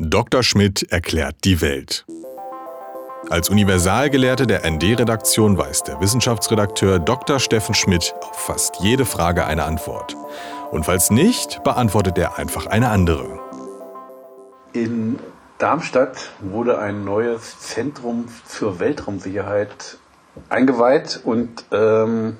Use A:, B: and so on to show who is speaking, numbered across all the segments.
A: Dr. Schmidt erklärt die Welt. Als Universalgelehrte der ND-Redaktion weiß der Wissenschaftsredakteur Dr. Steffen Schmidt auf fast jede Frage eine Antwort. Und falls nicht, beantwortet er einfach eine andere.
B: In Darmstadt wurde ein neues Zentrum für Weltraumsicherheit eingeweiht und ähm,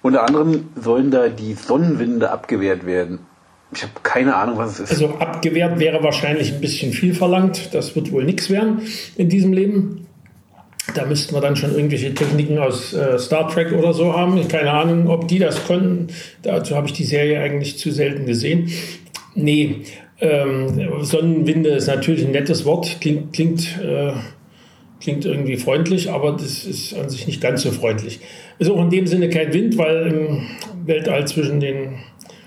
B: unter anderem sollen da die Sonnenwinde abgewehrt werden. Ich habe keine Ahnung, was es ist.
C: Also abgewehrt wäre wahrscheinlich ein bisschen viel verlangt. Das wird wohl nichts werden in diesem Leben. Da müssten wir dann schon irgendwelche Techniken aus äh, Star Trek oder so haben. Keine Ahnung, ob die das konnten. Dazu habe ich die Serie eigentlich zu selten gesehen. Nee, ähm, Sonnenwinde ist natürlich ein nettes Wort, klingt, klingt, äh, klingt irgendwie freundlich, aber das ist an sich nicht ganz so freundlich. Ist auch in dem Sinne kein Wind, weil im Weltall zwischen den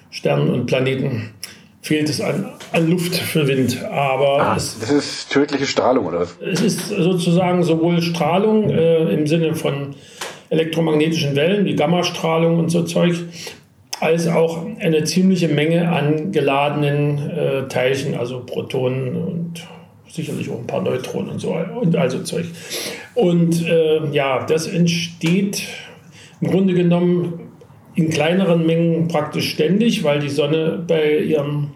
C: Sternen und Planeten fehlt es an, an Luft für Wind. Aber
B: ah,
C: es,
B: das ist tödliche Strahlung, oder was?
C: Es ist sozusagen sowohl Strahlung äh, im Sinne von elektromagnetischen Wellen wie Gammastrahlung und so Zeug, als auch eine ziemliche Menge an geladenen äh, Teilchen, also Protonen und sicherlich auch ein paar Neutronen und so und also Zeug. Und äh, ja, das entsteht im Grunde genommen in kleineren Mengen praktisch ständig, weil die Sonne bei, ihrem,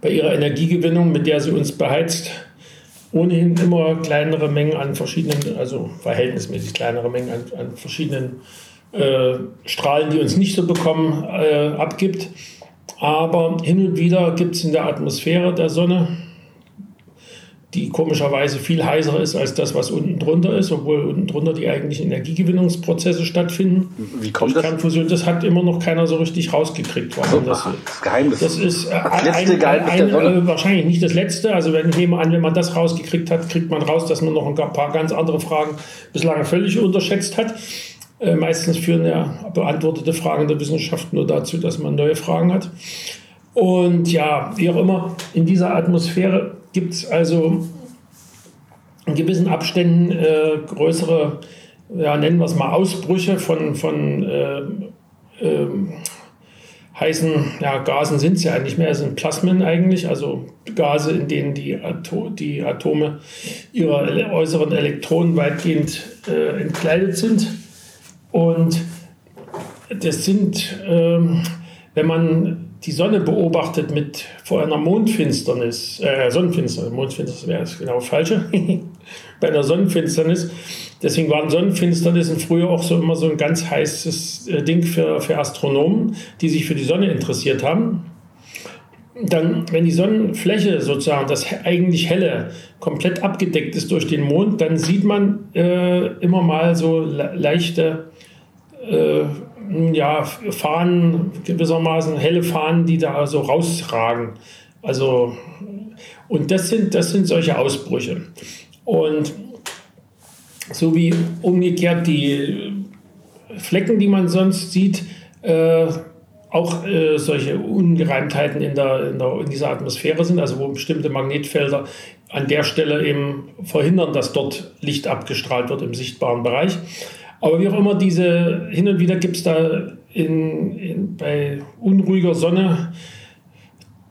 C: bei ihrer Energiegewinnung, mit der sie uns beheizt, ohnehin immer kleinere Mengen an verschiedenen, also verhältnismäßig kleinere Mengen an, an verschiedenen äh, Strahlen, die uns nicht so bekommen, äh, abgibt. Aber hin und wieder gibt es in der Atmosphäre der Sonne die komischerweise viel heißer ist als das, was unten drunter ist, obwohl unten drunter die eigentlichen Energiegewinnungsprozesse stattfinden.
B: Wie kommt das?
C: Kernfusion, das hat immer noch keiner so richtig rausgekriegt.
B: Warum so, das, das Geheimnis.
C: Das ist äh,
B: das letzte ein, Geheimnis ein,
C: Sonne. Äh, wahrscheinlich nicht das letzte. Also wenn ich nehme an, wenn man das rausgekriegt hat, kriegt man raus, dass man noch ein paar ganz andere Fragen bislang völlig unterschätzt hat. Äh, meistens führen ja beantwortete Fragen der Wissenschaft nur dazu, dass man neue Fragen hat. Und ja, wie auch immer, in dieser Atmosphäre gibt es also in gewissen Abständen äh, größere, ja, nennen wir es mal Ausbrüche von, von äh, äh, heißen ja, Gasen sind es ja nicht mehr, es sind Plasmen eigentlich, also Gase, in denen die, Ato die Atome ihrer äußeren Elektronen weitgehend äh, entkleidet sind. Und das sind, ähm, wenn man die Sonne beobachtet mit vor einer Mondfinsternis, äh, Sonnenfinsternis, Mondfinsternis wäre das genau falsche, bei einer Sonnenfinsternis. Deswegen waren Sonnenfinsternissen früher auch so immer so ein ganz heißes äh, Ding für, für Astronomen, die sich für die Sonne interessiert haben. Dann, wenn die Sonnenfläche sozusagen, das eigentlich helle, komplett abgedeckt ist durch den Mond, dann sieht man äh, immer mal so le leichte äh, ja, Fahnen, gewissermaßen helle Fahnen, die da so rausragen. Also, und das sind, das sind solche Ausbrüche. Und so wie umgekehrt die Flecken, die man sonst sieht, äh, auch äh, solche Ungereimtheiten in, der, in, der, in dieser Atmosphäre sind, also wo bestimmte Magnetfelder an der Stelle eben verhindern, dass dort Licht abgestrahlt wird im sichtbaren Bereich. Aber wie auch immer, diese hin und wieder gibt es da in, in, bei unruhiger Sonne,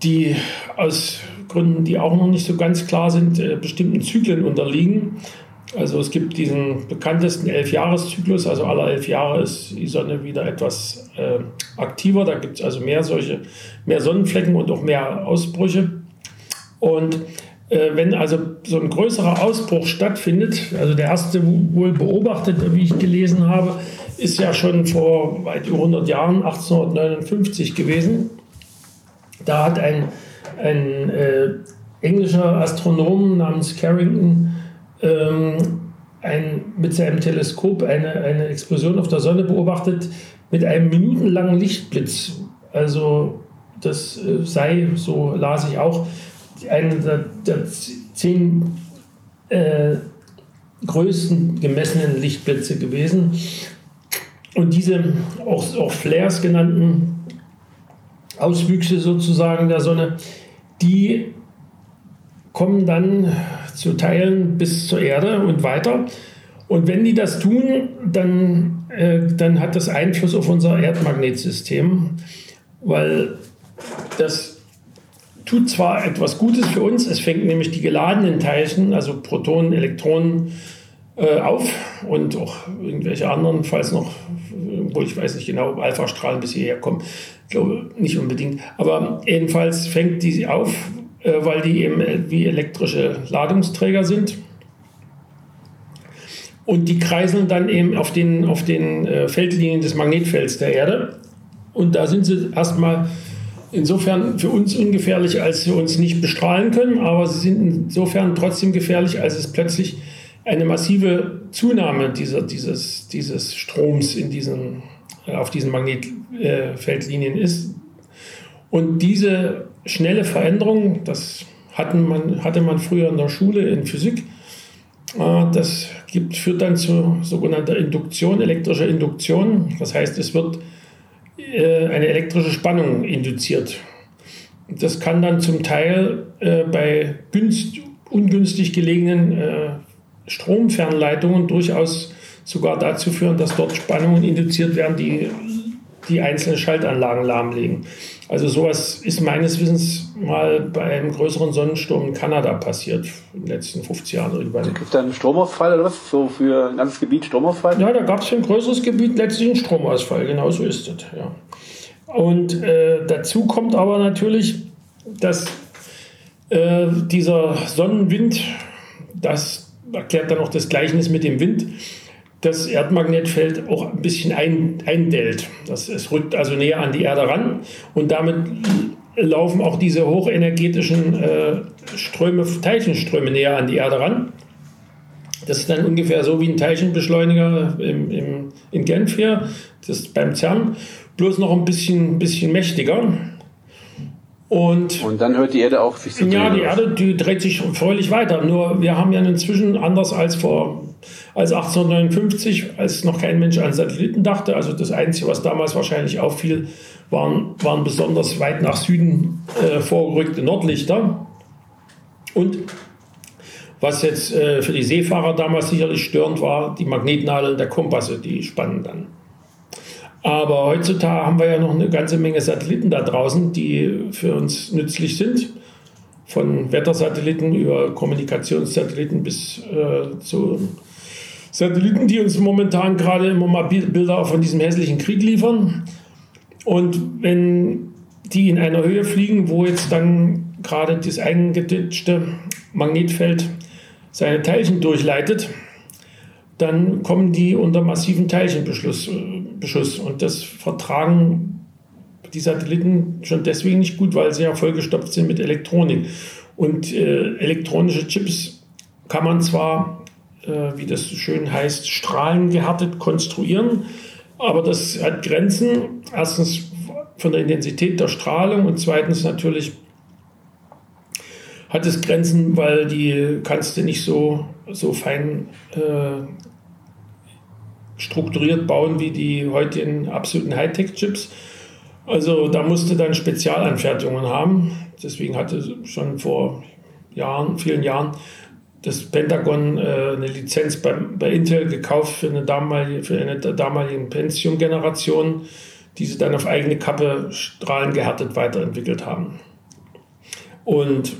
C: die aus Gründen, die auch noch nicht so ganz klar sind, äh, bestimmten Zyklen unterliegen. Also es gibt diesen bekanntesten Elfjahreszyklus, also alle elf Jahre ist die Sonne wieder etwas äh, aktiver. Da gibt es also mehr solche, mehr Sonnenflecken und auch mehr Ausbrüche. Und wenn also so ein größerer Ausbruch stattfindet, also der erste wohl beobachtete, wie ich gelesen habe, ist ja schon vor weit über 100 Jahren, 1859 gewesen. Da hat ein, ein äh, englischer Astronom namens Carrington ähm, ein, mit seinem Teleskop eine, eine Explosion auf der Sonne beobachtet mit einem minutenlangen Lichtblitz. Also das äh, sei, so las ich auch, eine der, der zehn äh, größten gemessenen Lichtblitze gewesen. Und diese auch, auch Flares genannten Auswüchse sozusagen der Sonne, die kommen dann zu Teilen bis zur Erde und weiter. Und wenn die das tun, dann, äh, dann hat das Einfluss auf unser Erdmagnetsystem, weil das tut zwar etwas Gutes für uns, es fängt nämlich die geladenen Teilchen, also Protonen, Elektronen, äh, auf und auch irgendwelche anderen, falls noch, wo ich weiß nicht genau, ob Alpha-Strahlen bis hierher kommen, ich glaube nicht unbedingt. Aber jedenfalls fängt die auf, äh, weil die eben wie elektrische Ladungsträger sind. Und die kreiseln dann eben auf den, auf den äh, Feldlinien des Magnetfelds der Erde. Und da sind sie erstmal insofern für uns ungefährlich, als sie uns nicht bestrahlen können, aber sie sind insofern trotzdem gefährlich, als es plötzlich eine massive Zunahme dieser, dieses, dieses Stroms in diesen, äh, auf diesen Magnetfeldlinien ist. Und diese schnelle Veränderung, das hatten man, hatte man früher in der Schule in Physik, äh, das gibt, führt dann zu sogenannter Induktion, elektrischer Induktion. Das heißt, es wird äh, eine elektrische Spannung induziert. Das kann dann zum Teil bei günst, ungünstig gelegenen Stromfernleitungen durchaus sogar dazu führen, dass dort Spannungen induziert werden, die die einzelnen Schaltanlagen lahmlegen. Also sowas ist meines Wissens mal bei einem größeren Sonnensturm in Kanada passiert, in den letzten 50 Jahren irgendwann.
B: Gibt es da einen Stromausfall oder was? So für ein ganzes Gebiet Stromausfall?
C: Ja, da gab es für ein größeres Gebiet letztlich einen Stromausfall, genau so ist es. Ja. Und äh, dazu kommt aber natürlich, dass äh, dieser Sonnenwind, das erklärt dann auch das Gleichnis mit dem Wind, das Erdmagnetfeld auch ein bisschen ein, eindellt. Das, es rückt also näher an die Erde ran und damit laufen auch diese hochenergetischen äh, Ströme, Teilchenströme näher an die Erde ran. Das ist dann ungefähr so wie ein Teilchenbeschleuniger im, im, in Genf hier, das ist beim CERN, bloß noch ein bisschen, bisschen mächtiger.
B: Und, und dann hört die Erde auf sich
C: zu drehen. Ja, die Erde die dreht sich fröhlich weiter. Nur wir haben ja inzwischen, anders als vor als 1859, als noch kein Mensch an Satelliten dachte, also das Einzige, was damals wahrscheinlich auffiel, waren, waren besonders weit nach Süden äh, vorgerückte Nordlichter. Und was jetzt äh, für die Seefahrer damals sicherlich störend war, die Magnetnadeln der Kompasse, die spannen dann. Aber heutzutage haben wir ja noch eine ganze Menge Satelliten da draußen, die für uns nützlich sind. Von Wettersatelliten über Kommunikationssatelliten bis äh, zu Satelliten, die uns momentan gerade immer mal Bilder von diesem hässlichen Krieg liefern. Und wenn die in einer Höhe fliegen, wo jetzt dann gerade das eingeditschte Magnetfeld seine Teilchen durchleitet, dann kommen die unter massiven Teilchenbeschuss. Beschuss. Und das vertragen die Satelliten schon deswegen nicht gut, weil sie ja vollgestopft sind mit Elektronik. Und äh, elektronische Chips kann man zwar, äh, wie das schön heißt, strahlengehärtet konstruieren, aber das hat Grenzen. Erstens von der Intensität der Strahlung und zweitens natürlich hat es Grenzen, weil die kannst du nicht so, so fein äh, strukturiert bauen wie die heutigen absoluten Hightech-Chips. Also da musste dann Spezialanfertigungen haben. Deswegen hatte schon vor Jahren, vielen Jahren das Pentagon äh, eine Lizenz bei, bei Intel gekauft für eine damalige, für eine damalige Pentium-Generation, die sie dann auf eigene Kappe strahlengehärtet weiterentwickit haben. Und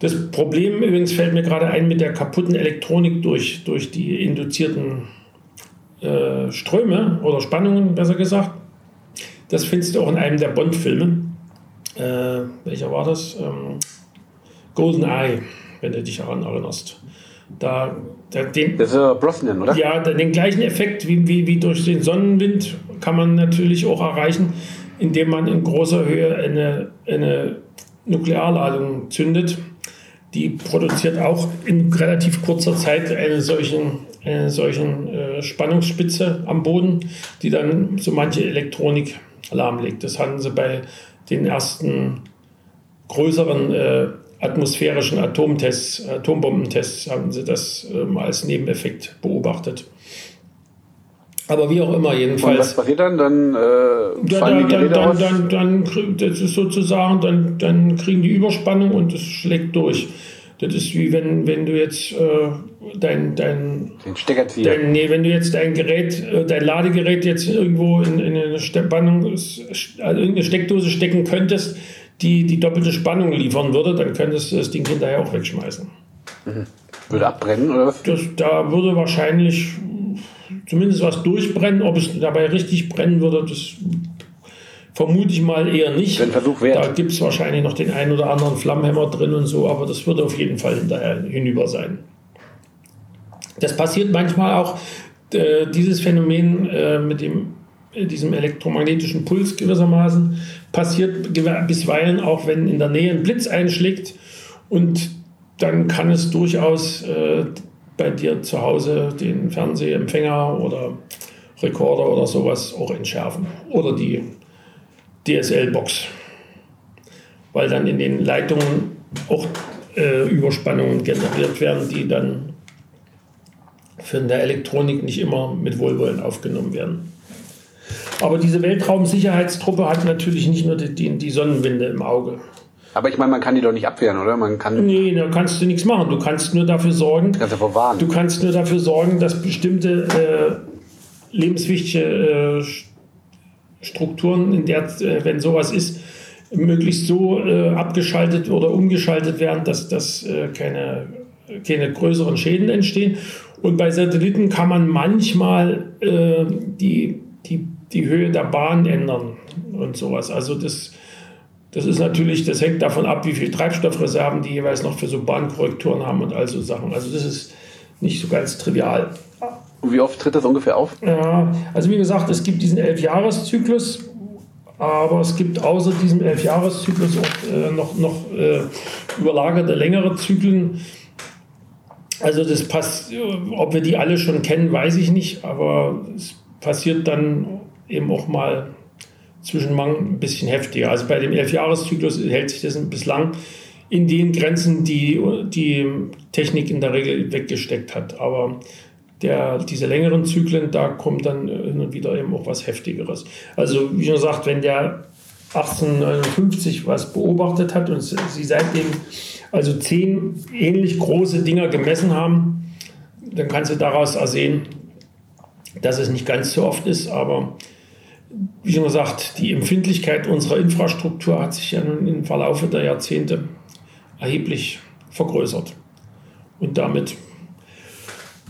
C: das Problem übrigens fällt mir gerade ein mit der kaputten Elektronik durch, durch die induzierten äh, Ströme oder Spannungen, besser gesagt. Das findest du auch in einem der Bond-Filme. Äh, welcher war das? Ähm, Golden Eye, wenn du dich daran erinnerst. Da,
B: da den, das ist ja Brosnan, oder?
C: Ja, den gleichen Effekt wie, wie, wie durch den Sonnenwind kann man natürlich auch erreichen, indem man in großer Höhe eine, eine Nuklearladung zündet. Die produziert auch in relativ kurzer Zeit einen solchen äh, solchen äh, Spannungsspitze am Boden, die dann so manche Elektronik lahmlegt. Das hatten sie bei den ersten größeren äh, atmosphärischen Atomtests, Atombombentests, haben sie das ähm, als Nebeneffekt beobachtet. Aber wie auch immer, jedenfalls. Und
B: was passiert dann? Dann äh, fallen
C: dann, die dann, dann, dann, dann, das ist sozusagen, dann, dann kriegen die Überspannung und es schlägt durch. Das ist wie wenn, wenn du jetzt äh, dein, dein,
B: dein,
C: nee, wenn du jetzt dein Gerät, äh, dein Ladegerät jetzt irgendwo in, in eine Spannung, also irgendeine Steckdose stecken könntest, die die doppelte Spannung liefern würde, dann könntest du das Ding hinterher auch wegschmeißen.
B: Mhm. Würde abbrennen oder was?
C: Das, da würde wahrscheinlich zumindest was durchbrennen. Ob es dabei richtig brennen würde, das vermute ich mal eher nicht.
B: Ein Versuch wert.
C: Da gibt es wahrscheinlich noch den einen oder anderen Flammenhemmer drin und so, aber das würde auf jeden Fall hinterher hinüber sein. Das passiert manchmal auch, äh, dieses Phänomen äh, mit dem diesem elektromagnetischen Puls gewissermaßen, passiert bisweilen auch, wenn in der Nähe ein Blitz einschlägt und dann kann es durchaus äh, bei dir zu Hause den Fernsehempfänger oder Rekorder oder sowas auch entschärfen oder die DSL-Box, weil dann in den Leitungen auch äh, Überspannungen generiert werden, die dann von der Elektronik nicht immer mit Wohlwollen aufgenommen werden. Aber diese Weltraumsicherheitstruppe hat natürlich nicht nur die, die, die Sonnenwinde im Auge.
B: Aber ich meine, man kann die doch nicht abwehren, oder? Man kann
C: nee, da kannst du nichts machen. Du kannst nur dafür sorgen.
B: Kannst davor warnen.
C: Du kannst nur dafür sorgen, dass bestimmte äh, lebenswichtige äh, Strukturen, in der, äh, wenn sowas ist, möglichst so äh, abgeschaltet oder umgeschaltet werden, dass, dass äh, keine, keine größeren Schäden entstehen. Und bei Satelliten kann man manchmal äh, die, die die Höhe der Bahn ändern und sowas. Also das, das ist natürlich, das hängt davon ab, wie viel Treibstoffreserven die jeweils noch für so Bahnkorrekturen haben und all so Sachen. Also das ist nicht so ganz trivial.
B: Wie oft tritt das ungefähr auf?
C: Ja, also wie gesagt, es gibt diesen Elfjahreszyklus, aber es gibt außer diesem Elfjahreszyklus auch äh, noch, noch äh, überlagerte längere Zyklen. Also das passt, ob wir die alle schon kennen, weiß ich nicht, aber es passiert dann eben auch mal zwischenlang ein bisschen heftiger. Also bei dem Elfjahreszyklus hält sich das bislang in den Grenzen, die die Technik in der Regel weggesteckt hat. Aber der, diese längeren Zyklen, da kommt dann hin und wieder eben auch was Heftigeres. Also wie schon gesagt, wenn der 1859 was beobachtet hat und sie seitdem also zehn ähnlich große Dinger gemessen haben, dann kannst du daraus ersehen, dass es nicht ganz so oft ist, aber wie schon gesagt, die Empfindlichkeit unserer Infrastruktur hat sich ja nun im Verlauf der Jahrzehnte erheblich vergrößert. Und damit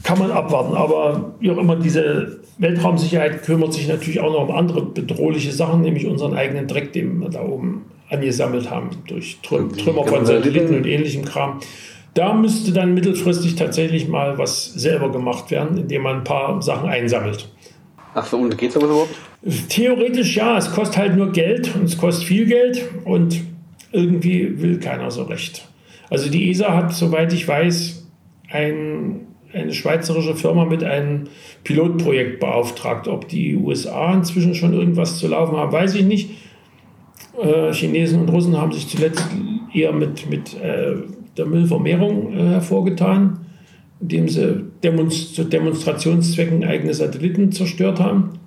C: kann man abwarten. Aber wie auch immer, diese Weltraumsicherheit kümmert sich natürlich auch noch um andere bedrohliche Sachen, nämlich unseren eigenen Dreck, den wir da oben angesammelt haben, durch Trümmer von Satelliten und ähnlichem Kram. Da müsste dann mittelfristig tatsächlich mal was selber gemacht werden, indem man ein paar Sachen einsammelt.
B: Ach so, und geht sowas überhaupt?
C: Theoretisch ja, es kostet halt nur Geld und es kostet viel Geld und irgendwie will keiner so recht. Also die ESA hat, soweit ich weiß, ein, eine schweizerische Firma mit einem Pilotprojekt beauftragt. Ob die USA inzwischen schon irgendwas zu laufen haben, weiß ich nicht. Äh, Chinesen und Russen haben sich zuletzt eher mit, mit äh, der Müllvermehrung äh, hervorgetan, indem sie Demonst zu Demonstrationszwecken eigene Satelliten zerstört haben.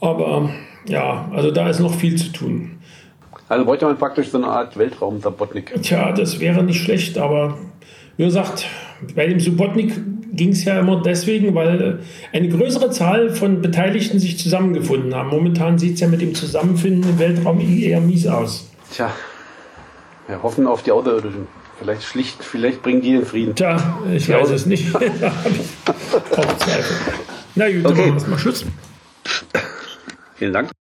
C: Aber ja, also da ist noch viel zu tun.
B: Also bräuchte man praktisch so eine Art Weltraum-Sabotnik.
C: Tja, das wäre nicht schlecht, aber wie gesagt, bei dem Subotnik ging es ja immer deswegen, weil eine größere Zahl von Beteiligten sich zusammengefunden haben. Momentan sieht es ja mit dem Zusammenfinden im Weltraum eher mies aus.
B: Tja, wir hoffen auf die Außerirdischen. Vielleicht schlicht, vielleicht bringen die den Frieden.
C: Tja, ich die weiß es nicht. auch Zweifel. Na gut, okay. dann machen wir mal Schluss.
B: Vielen Dank.